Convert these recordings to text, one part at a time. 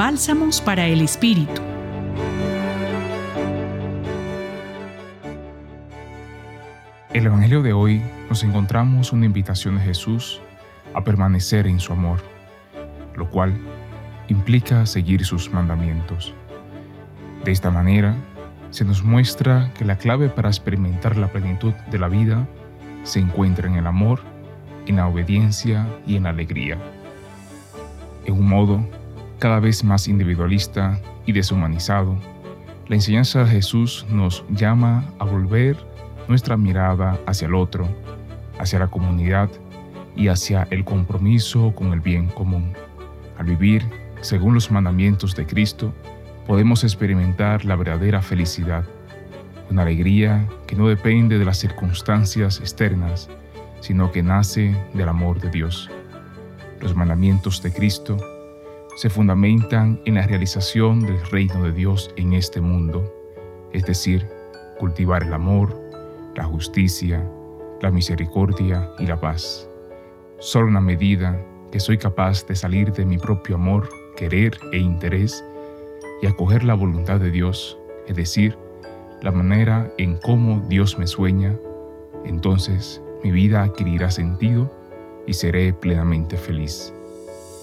Bálsamos para el Espíritu. El Evangelio de hoy nos encontramos una invitación de Jesús a permanecer en su amor, lo cual implica seguir sus mandamientos. De esta manera, se nos muestra que la clave para experimentar la plenitud de la vida se encuentra en el amor, en la obediencia y en la alegría. En un modo cada vez más individualista y deshumanizado, la enseñanza de Jesús nos llama a volver nuestra mirada hacia el otro, hacia la comunidad y hacia el compromiso con el bien común. Al vivir según los mandamientos de Cristo, podemos experimentar la verdadera felicidad, una alegría que no depende de las circunstancias externas, sino que nace del amor de Dios. Los mandamientos de Cristo se fundamentan en la realización del reino de Dios en este mundo, es decir, cultivar el amor, la justicia, la misericordia y la paz. Solo en la medida que soy capaz de salir de mi propio amor, querer e interés y acoger la voluntad de Dios, es decir, la manera en cómo Dios me sueña, entonces mi vida adquirirá sentido y seré plenamente feliz.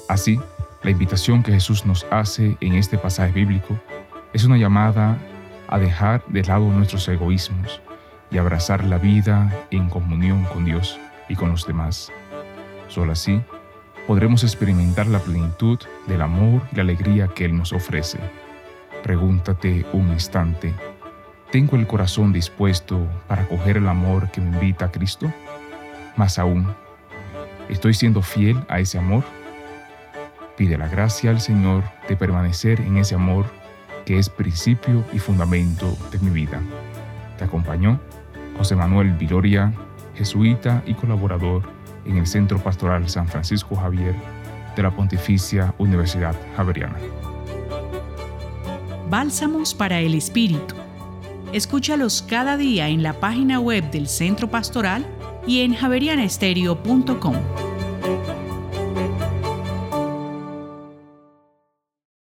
Así, la invitación que Jesús nos hace en este pasaje bíblico es una llamada a dejar de lado nuestros egoísmos y abrazar la vida en comunión con Dios y con los demás. Solo así podremos experimentar la plenitud del amor y la alegría que Él nos ofrece. Pregúntate un instante, ¿tengo el corazón dispuesto para acoger el amor que me invita a Cristo? Más aún, ¿estoy siendo fiel a ese amor? Pide la gracia al Señor de permanecer en ese amor que es principio y fundamento de mi vida. Te acompañó José Manuel Viloria, jesuita y colaborador en el Centro Pastoral San Francisco Javier de la Pontificia Universidad Javeriana. Bálsamos para el Espíritu. Escúchalos cada día en la página web del Centro Pastoral y en javerianestereo.com.